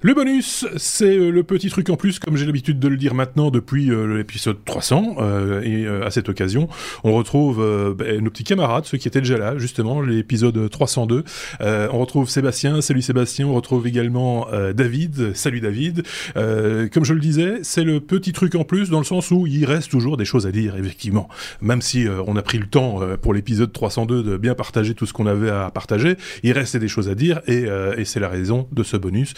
Le bonus, c'est euh, le petit truc en plus, comme j'ai l'habitude de le dire maintenant depuis euh, l'épisode 300. Euh, et à cette occasion, on retrouve ben, nos petits camarades, ceux qui étaient déjà là, justement, l'épisode 302. on retrouve Sébastien, salut Sébastien. On retrouve également David, salut David. comme je le disais, c'est le petit truc en plus dans le sens où il reste toujours des choses à dire, effectivement. Même si on a pris le temps pour l'épisode 302 de bien partager tout ce qu'on avait à partager, il restait des choses à dire et, et c'est la raison de ce bonus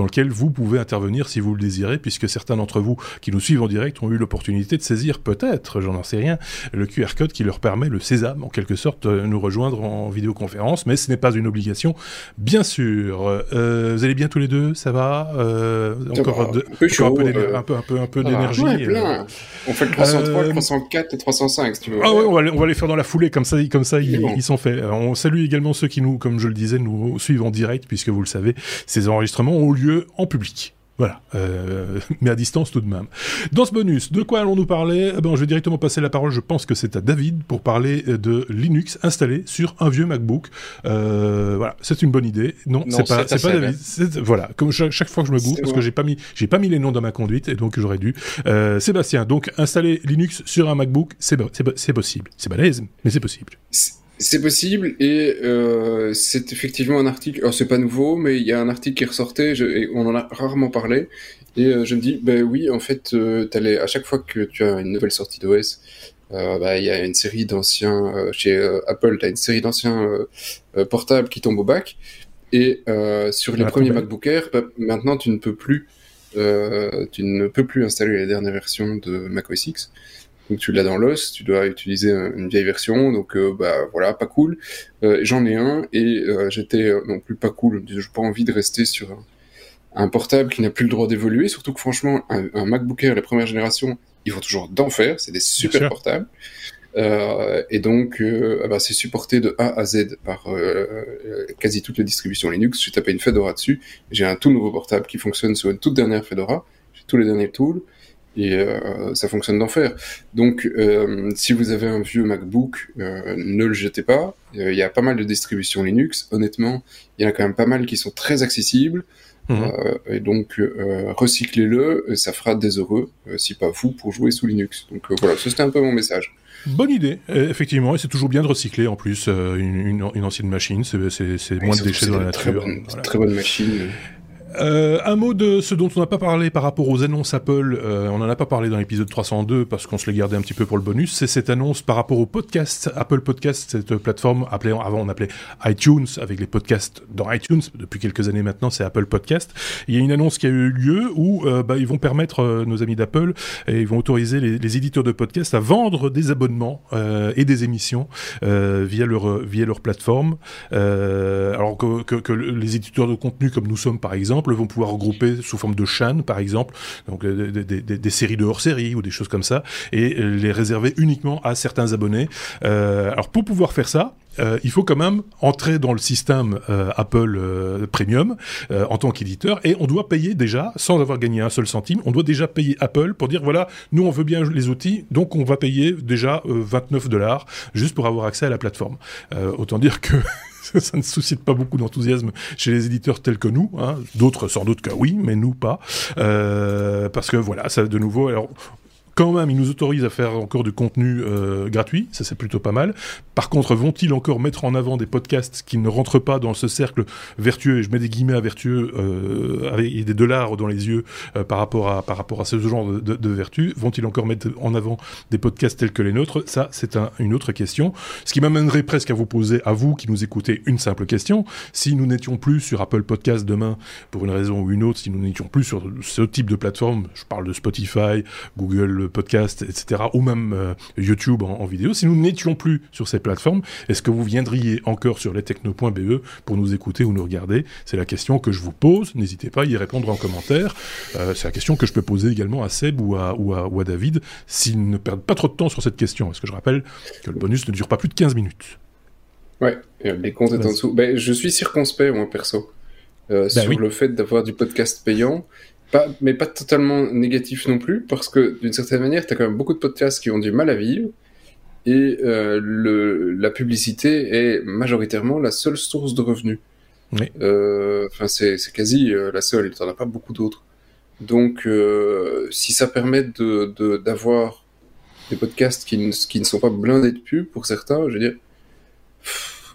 dans lequel vous pouvez intervenir si vous le désirez, puisque certains d'entre vous qui nous suivent en direct ont eu l'opportunité de saisir peut-être, j'en sais rien, le QR code qui leur permet, le sésame en quelque sorte, de nous rejoindre en vidéoconférence, mais ce n'est pas une obligation, bien sûr. Euh, vous allez bien tous les deux, ça va euh, Encore, un, peu euh, un, peu un peu un peu d'énergie. on fait le 303, le 304 et 305 si tu veux. Ah ouais, on va, on va les faire dans la foulée comme ça, comme ça ils, ils, sont faits. On salue également ceux qui nous, comme je le disais, nous suivent en direct, puisque vous le savez, ces enregistrements ont lieu en public. Voilà, euh, mais à distance tout de même. Dans ce bonus, de quoi allons-nous parler? Eh ben, Je vais directement passer la parole, je pense que c'est à David, pour parler de Linux installé sur un vieux MacBook. Euh, voilà, c'est une bonne idée. Non, c'est pas, c'est pas David. Voilà, comme chaque, fois que je me goûte, parce que j'ai pas mis, j'ai pas mis les noms dans ma conduite, et donc j'aurais dû. Euh, Sébastien, donc installer Linux sur un MacBook, c'est possible. C'est balèze, mais c'est possible. C'est possible et euh, c'est effectivement un article. Alors c'est pas nouveau, mais il y a un article qui ressortait et on en a rarement parlé. Et euh, je me dis, ben oui, en fait, euh, à chaque fois que tu as une nouvelle sortie d'OS, euh, bah, il y a une série d'anciens euh, chez euh, Apple, tu as une série d'anciens portables qui tombent au bac. Et sur les premiers MacBook Air, bah, maintenant tu ne peux plus, tu ne peux plus installer la dernière version de macOS X. Donc tu l'as dans l'os, tu dois utiliser une vieille version, donc euh, bah voilà, pas cool. Euh, j'en ai un et euh, j'étais non plus pas cool. J'ai pas envie de rester sur un, portable qui n'a plus le droit d'évoluer, surtout que franchement un, MacBook Air la première génération, ils vont toujours d'enfer, c'est des super portables. et donc, ah bah, c'est supporté de A à Z par quasi toutes les distributions Linux. J'ai tapé une Fedora dessus. J'ai un tout nouveau portable qui fonctionne sur une toute dernière Fedora. J'ai tous les derniers tools et euh, ça fonctionne d'enfer. Donc, euh, si vous avez un vieux MacBook, euh, ne le jetez pas. Il y a pas mal de distributions Linux. Honnêtement, il y en a quand même pas mal qui sont très accessibles. Mhm. et donc, recyclez-le, ça fera des heureux, si pas vous, pour jouer sous Linux. Donc voilà, c'était un peu mon message. Bonne idée, effectivement, et c'est toujours bien de recycler en plus une, une, ancienne machine, c'est moins de déchets dans la nature. Très très bonne machine. Euh, un mot de ce dont on n'a pas parlé par rapport aux annonces Apple. Euh, on n'en a pas parlé dans l'épisode 302 parce qu'on se les gardait un petit peu pour le bonus. C'est cette annonce par rapport au podcast. Apple Podcast, cette plateforme appelée, avant on appelait iTunes avec les podcasts dans iTunes. Depuis quelques années maintenant, c'est Apple Podcast. Il y a une annonce qui a eu lieu où euh, bah, ils vont permettre euh, nos amis d'Apple et ils vont autoriser les, éditeurs de podcasts à vendre des abonnements euh, et des émissions via leur via leur plateforme. alors que, que, que les éditeurs de contenu comme nous sommes par exemple vont pouvoir regrouper sous forme de chaînes, par exemple, euh, des, séries de hors-série ou des choses comme ça, et euh, les réserver uniquement à certains abonnés. Euh, alors pour pouvoir faire ça, il faut quand même entrer dans le système Apple Premium en tant qu'éditeur et on doit payer déjà, sans avoir gagné un seul centime, on doit déjà payer Apple pour dire voilà, nous on veut bien les outils, donc on va payer déjà 29 dollars juste pour avoir accès à la plateforme. autant dire que ça ne suscite pas beaucoup d'enthousiasme chez les éditeurs tels que nous. Hein. D'autres, sans doute que oui, mais nous pas. Euh, parce que voilà, ça de nouveau. Quand même, ils nous autorisent à faire encore du contenu euh, gratuit, ça c'est plutôt pas mal. Par contre, vont-ils encore mettre en avant des podcasts qui ne rentrent pas dans ce cercle vertueux, et je mets des guillemets à vertueux, euh, avec des dollars dans les yeux euh, par, rapport à, par rapport à ce genre de, de, de vertu? Vont-ils encore mettre en avant des podcasts tels que les nôtres? Ça, c'est un, une autre question. Ce qui m'amènerait presque à vous poser, à vous qui nous écoutez, une simple question. Si nous n'étions plus sur Apple Podcast demain, pour une raison ou une autre, si nous n'étions plus sur ce type de plateforme, je parle de Spotify, Google podcast, etc., ou même euh, YouTube en, vidéo, si nous n'étions plus sur ces plateformes, est-ce que vous viendriez encore sur lestechno.be pour nous écouter ou nous regarder? C'est la question que je vous pose. N'hésitez pas à y répondre en commentaire. Euh, c'est la question que je peux poser également à Seb ou à, ou à, David, s'ils ne perdent pas trop de temps sur cette question. Parce que je rappelle que le bonus ne dure pas plus de 15 minutes. Ouais, les comptes est en dessous. Ben, je suis circonspect, moi, perso. Euh, bah sur le fait d'avoir du podcast payant mais pas totalement négatif non plus, parce que d'une certaine manière, tu as quand même beaucoup de podcasts qui ont du mal à vivre, et euh, le, la publicité est majoritairement la seule source de revenus. Enfin, c'est quasi la seule. T'en as pas beaucoup d'autres. Donc, si ça permet de d'avoir des podcasts qui ne, qui ne sont pas blindés de pub pour certains, je veux dire.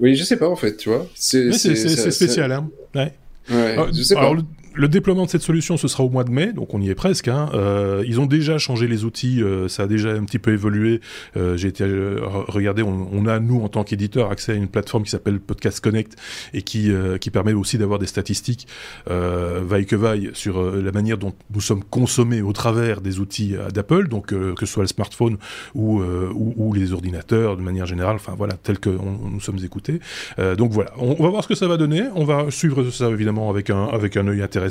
oui, je sais pas en fait, tu vois. C'est spécial, hein. Ouais. Ouais, je sais pas le déploiement de cette solution, ce sera au mois de mai, donc on y est presque. Hein. Euh, ils ont déjà changé les outils, euh, ça a déjà un petit peu évolué. Euh, J'ai été regarder, on, a nous en tant qu'éditeur accès à une plateforme qui s'appelle Podcast Connect et qui permet aussi d'avoir des statistiques vaille que vaille sur la manière dont nous sommes consommés au travers des outils d'Apple, donc que ce soit le smartphone ou, les ordinateurs de manière générale. Enfin voilà, tel que nous sommes écoutés. donc voilà, on, on, va voir ce que ça va donner. On va suivre ça évidemment avec un avec un œil intéressant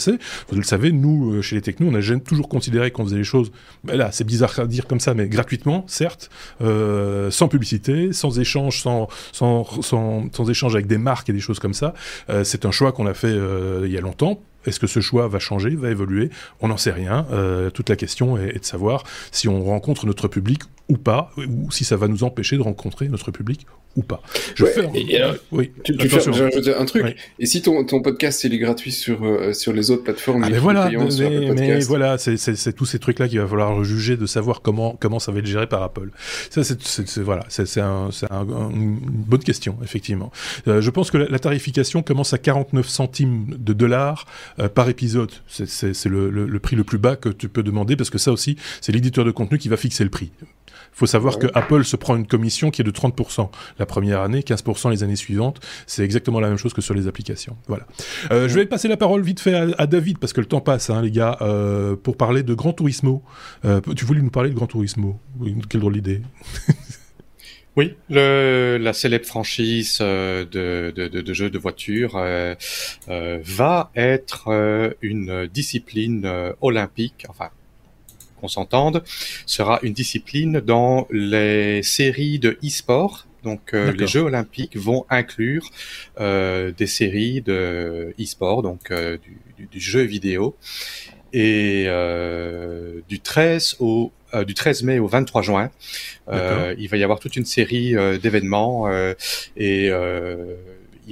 vous le savez, nous, euh, chez les technos, on a toujours considéré qu'on faisait les choses, ben là, c'est bizarre à dire comme ça, mais gratuitement, certes, euh, sans publicité, sans échange, sans, sans, sans, échange avec des marques et des choses comme ça. Euh, c'est un choix qu'on a fait il y a longtemps est-ce que ce choix va changer, va évoluer? On n'en sait rien. toute la question est, de savoir si on rencontre notre public ou pas, ou si ça va nous empêcher de rencontrer notre public ou pas. Je fais oui. Tu, tu un truc. Et si ton, ton podcast il est gratuit sur euh, sur les autres plateformes, ah mais voilà, mais, mais voilà, c'est tous ces trucs là qu'il va falloir juger de savoir comment comment ça va être géré par Apple. Ça c'est voilà, c'est un, un, une bonne question effectivement. Euh, je pense que la, tarification commence à 49 centimes de dollars euh, par épisode. C'est le, le, le prix le plus bas que tu peux demander parce que ça aussi c'est l'éditeur de contenu qui va fixer le prix. Il faut savoir que Apple se prend une commission qui est de 30% la première année, 15% les années suivantes. C'est exactement la même chose que sur les applications. Voilà. Euh, je vais passer la parole vite fait à, David parce que le temps passe, hein, les gars, euh, pour parler de Gran Turismo. Euh, tu voulais nous parler de Gran Turismo Quelle drôle d'idée. Oui, le, la célèbre franchise de, de, de, de jeux de voiture euh, euh, va être une discipline olympique, enfin qu'on s'entende, sera une discipline dans les séries de e-sport. Donc euh, les Jeux olympiques vont inclure euh, des séries de e-sport, donc euh, du, du, jeu vidéo. Et du 13 au du 13 mai au 23 juin, il va y avoir toute une série d'événements et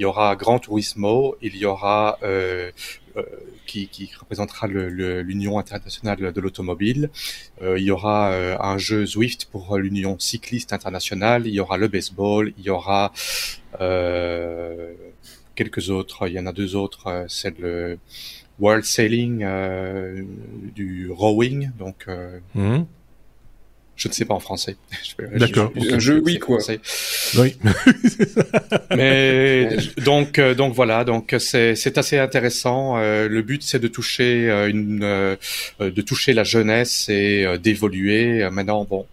il y aura Grand Turismo, il y aura euh, qui, qui, représentera l'Union internationale de l'automobile. Euh, il y aura euh, un jeu Zwift pour l'Union cycliste internationale. Il y aura le baseball. Il y aura quelques autres. Il y en a deux autres. C'est le World Sailing du rowing. Donc mmh. Je ne sais pas en français. D'accord. Un jeu, oui, quoi. Oui. Mais donc, euh, donc voilà, donc c'est assez intéressant. Euh, le but, c'est de toucher euh, une, de toucher la jeunesse et d'évoluer. Maintenant, bon,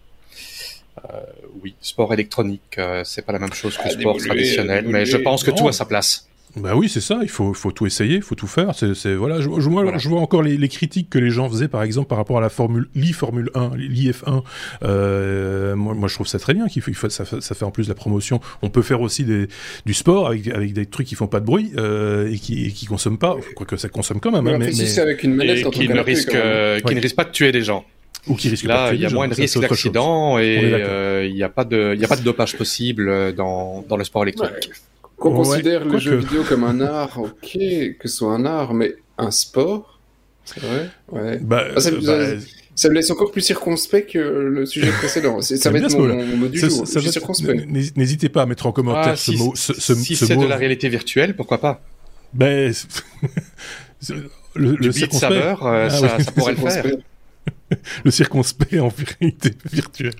oui, sport électronique, c'est pas la même chose que ah, sport traditionnel, mais je pense que tout a sa place. Bah oui, c'est ça. Il faut, faut tout essayer, il faut tout faire. C'est, voilà. Je, je, moi, je vois encore les, les, critiques que les gens faisaient, par exemple, par rapport à la Formule l'e-Formule 1, l'IF1. Euh, moi, moi, je trouve ça très bien. Qu'il faut, ça, ça, fait en plus la promotion. On peut faire aussi des, du sport avec, avec des trucs qui font pas de bruit euh, et qui, et qui consomment pas. Quoique ça consomme quand même. Hein, mais, mais, c'est avec une manette et qui ne risque, euh, qui ne risque pas de tuer des gens. Ou qui risque Là, il y a moins de risques d'accident et il n'y a pas de, il y a pas de dopage possible dans, dans le sport électronique. Qu'on considère le jeu vidéo comme un art, ok, que ce soit un art, mais un sport, c'est vrai ouais. Bah, ah, ça, bah, ça, me laisse encore plus circonspect que le sujet précédent. Ça va être mon, mon, mot du jour. Circonspect. N'hésitez pas à mettre en commentaire ah, ce si, mot. Ce, ce, si c'est de la réalité virtuelle, pourquoi pas? Ben, le, du le circonspect. Saveur, euh, ah, ça, oui. ça pourrait le faire. le circonspect en réalité virtuelle.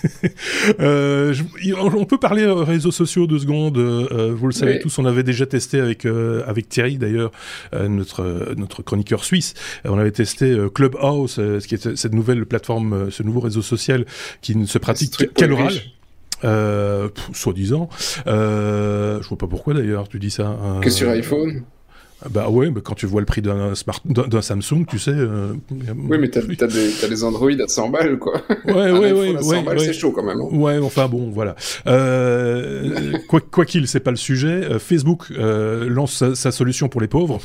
euh, on peut parler réseaux sociaux deux secondes. Euh, vous le savez tous, on avait déjà testé avec euh, avec Thierry d'ailleurs, euh, notre notre chroniqueur suisse. on avait testé Clubhouse, ce qui est cette nouvelle plateforme, ce nouveau réseau social qui ne se pratique qu'à l'oral. Euh, soi-disant. Euh, je vois pas pourquoi d'ailleurs tu dis ça. Que sur iPhone Bah ouais, mais quand tu vois le prix d'un smart, d'un Samsung, tu sais. Euh, oui, mais t'as as des, des Android à 100 balles, quoi. Ouais, ouais, ouais, ouais, ouais. c'est chaud quand même. Hein. Ouais, enfin bon, voilà. Euh, quoi quoi qu'il, c'est pas le sujet. Euh, Facebook euh, lance sa, sa, solution pour les pauvres,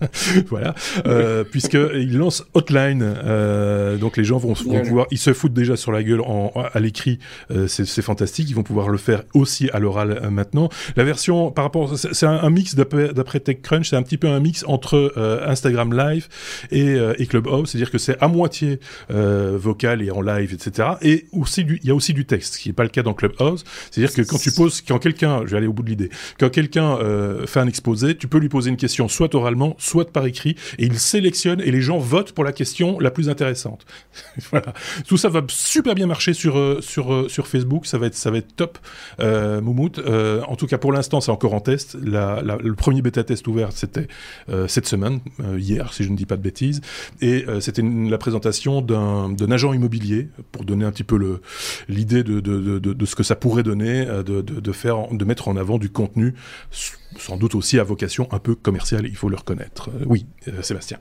voilà, euh, puisque il lance Hotline. Euh, donc les gens vont, vont pouvoir, ils se foutent déjà sur la gueule en, à l'écrit, c'est fantastique. Ils vont pouvoir le faire aussi à l'oral maintenant. La version par rapport, c'est un, un, mix d'après TechCrunch, c'est un petit peu un mix entre euh, Instagram Live et, euh, et Clubhouse, c'est-à-dire que c'est à moitié euh, vocal et en live, etc. Et aussi il y a aussi du texte, ce qui n'est pas le cas dans Clubhouse. C'est-à-dire que quand tu poses, quand quelqu'un, je vais aller au bout de l'idée, quand quelqu'un fait un exposé, tu peux lui poser une question soit oralement, soit par écrit, et il sélectionne et les gens votent pour la question la plus intéressante. Tout ça va super bien marcher sur sur sur Facebook, ça va être ça va être top. Euh, Moumout, en tout cas pour l'instant, c'est encore en test. Le premier bêta test ouvert, c'était euh, cette semaine, euh, hier, si je ne dis pas de bêtises. Et euh, c'était la présentation d'un agent immobilier pour donner un petit peu l'idée de, de, de, de, ce que ça pourrait donner, de, de, faire, de mettre en avant du contenu, sans doute aussi à vocation un peu commerciale, il faut le reconnaître. oui, Sébastien.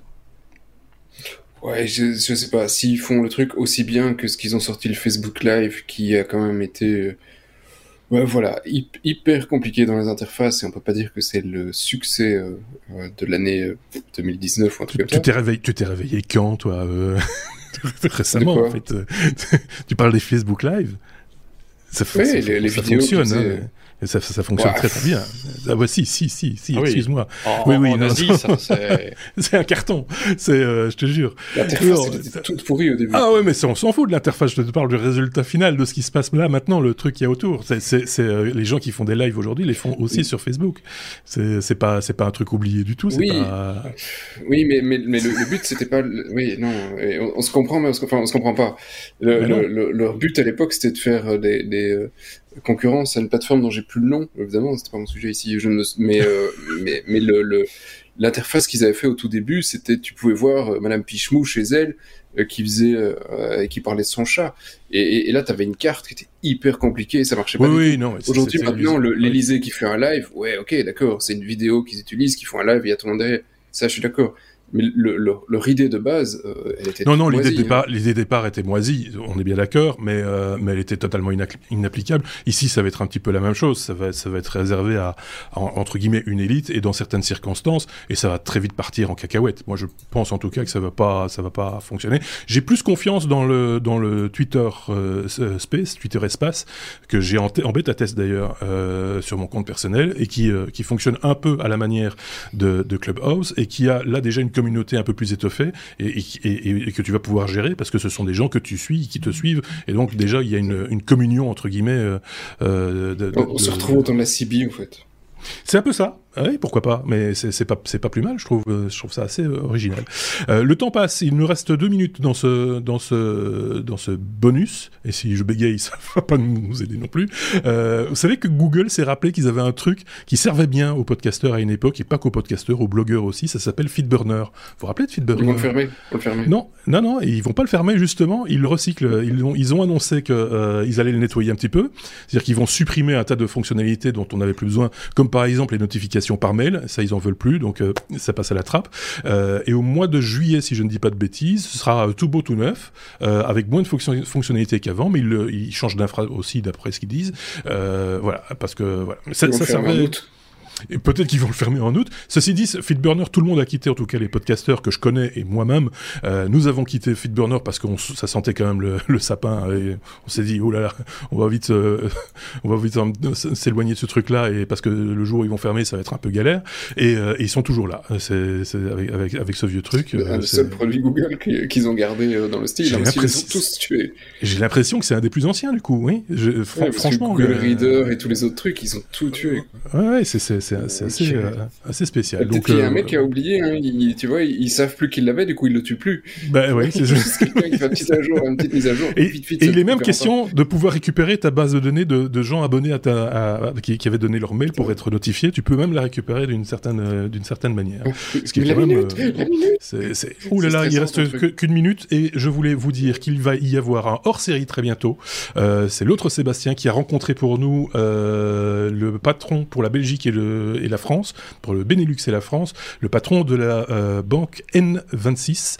Ouais, je, je sais pas s'ils font le truc aussi bien que ce qu'ils ont sorti le Facebook Live, qui a quand même été Ouais, voilà, hyper compliqué dans les interfaces et on peut pas dire que c'est le succès euh, euh, de l'année 2019 euh, ou un truc tu, T'es réveillé, tu t'es réveillé quand, toi Récemment, en fait. tu parles des Facebook Live? Ça, ouais, les, les vidéos fonctionne. Hein. Ça, ça, fonctionne très très bien. Ah bah si, si, si, si, ah excuse-moi. Oui, oui, en Asie, ça, c'est... c'est un carton. C'est, euh, je te jure. L'interface était toute pourrie au début. Ah ouais, mais on s'en fout de l'interface. Je te parle du résultat final, de ce qui se passe là maintenant, le truc qu'il y a autour. C'est, c'est, c'est euh, les gens qui font des lives aujourd'hui les font aussi sur Facebook. C'est, c'est pas, c'est pas un truc oublié du tout. Oui. Pas... Oui, mais, mais, mais le, but c'était pas. Oui, non. On, se comprend, mais on se, enfin, on se comprend pas. Le, le, leur but à l'époque c'était de faire des, des euh, concurrence à une plateforme dont j'ai plus le nom, évidemment, c'était pas mon sujet ici, je mais, euh, mais, mais le, l'interface qu'ils avaient fait au tout début, c'était, tu pouvais voir euh, Madame Pichemou chez elle, euh, qui faisait, euh, qui parlait de son chat. Et, et, là, tu avais une carte qui était hyper compliquée, ça marchait pas. Oui. Aujourd'hui, maintenant, l'Elysée qui fait un live, ouais, ok, d'accord, c'est une vidéo qu'ils utilisent, qui font un live, il y a tout le monde derrière. Ça, je suis d'accord mais le, leur idée de base, euh, elle était non non l'idée de départ, hein. l'idée de départ était moisie, on est bien d'accord, mais euh, mais elle était totalement inapplicable. Ici, ça va être un petit peu la même chose, ça va ça va être réservé à, entre guillemets une élite et dans certaines circonstances, et ça va très vite partir en cacahuète. Moi, je pense en tout cas que ça va pas ça va pas fonctionner. J'ai plus confiance dans le dans le Twitter euh, Space, Twitter Espace, que j'ai en, en bêta test d'ailleurs euh, sur mon compte personnel et qui qui fonctionne un peu à la manière de, de Clubhouse et qui a là déjà une communauté un peu plus étoffée et, et, que tu vas pouvoir gérer parce que ce sont des gens que tu suis, qui te suivent et donc déjà il y a une, une communion entre guillemets. Euh, euh de, on, se retrouve de la CB en fait. C'est un peu ça. Ah oui, pourquoi pas, mais c'est pas pas plus mal, je trouve euh, je trouve ça assez euh, original. Euh, le temps passe, il nous reste deux minutes dans ce dans ce dans ce bonus, et si je bégaye, ça va pas nous aider non plus. vous savez que Google s'est rappelé qu'ils avaient un truc qui servait bien aux podcasteurs à une époque et pas qu'aux podcasteurs, aux blogueurs aussi. Ça s'appelle Feedburner. Vous vous rappelez de Feedburner Ils vont le fermer. le fermer. Non, non, non, ils vont pas le fermer justement. Ils le recyclent. Ils ont ils ont annoncé que ils allaient le nettoyer un petit peu, c'est-à-dire qu'ils vont supprimer un tas de fonctionnalités dont on n'avait plus besoin, comme par exemple les notifications par mail. Ça, ils en veulent plus, donc euh, ça passe à la trappe. Euh, et au mois de juillet, si je ne dis pas de bêtises, ce sera tout beau, tout neuf, euh, avec moins de fonctionnalités qu'avant, mais ils, ils changent d'infra aussi, d'après ce qu'ils disent. voilà, parce que voilà. ça, ça servait. Et peut-être qu'ils vont le fermer en août. Ceci dit, Feedburner, tout le monde a quitté, en tout cas les podcasteurs que je connais et moi-même. Euh, nous avons quitté Feedburner parce que ça sentait quand même le, le sapin et on s'est dit, oh là là, on va vite, euh, on va vite s'éloigner de ce truc-là et parce que le jour où ils vont fermer, ça va être un peu galère. Et, euh, et ils sont toujours là. C'est avec, avec, avec, ce vieux truc. C'est le seul produit Google qu'ils ont gardé dans le style. J'ai hein, l'impression tous tués. J'ai l'impression que c'est un des plus anciens du coup. Oui, je, franchement. Google Reader et tous les autres trucs, ils ont tout tué. Ouais, ouais c'est c'est assez, euh, assez, spécial. Peut-être qu'il y a un mec qui a oublié, hein, tu vois, ils, savent plus qu'il l'avait, du coup ils le tuent plus. Bah ouais, c'est juste quelqu'un qui fait un petit à jour, une petite mise à jour. Et, il est même question de pouvoir récupérer ta base de données de, de gens abonnés à ta, qui, qui, avaient donné leur mail pour être notifiés. Tu peux même la récupérer d'une certaine, euh, d'une certaine manière. Ce qui est quand même, c'est, c'est, ouh là là, il reste qu'une minute et je voulais vous dire qu'il va y avoir un hors-série très bientôt. Euh, c'est l'autre Sébastien qui a rencontré pour nous euh, le patron pour la Belgique et le et la France, pour le Benelux et la France, le patron de la banque N26,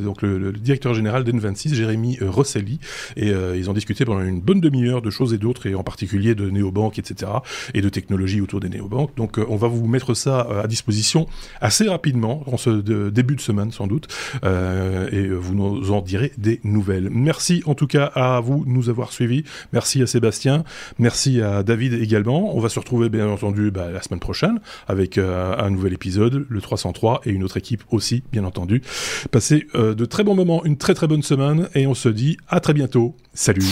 donc le, directeur général d'N26, Jérémy Rosselli, et ils ont discuté pendant une bonne demi-heure de choses et d'autres, et en particulier de néobanques, etc., et de technologies autour des néobanques. Donc on va vous mettre ça à disposition assez rapidement, en ce début de semaine sans doute, et vous nous en direz des nouvelles. Merci en tout cas à vous de nous avoir suivis. Merci à Sébastien. Merci à David également. On va se retrouver bien bah, la semaine prochaine avec euh, un nouvel épisode, le 303, et une autre équipe aussi, bien entendu. Passez euh, de très bons moments, une très très bonne semaine, et on se dit à très bientôt. Salut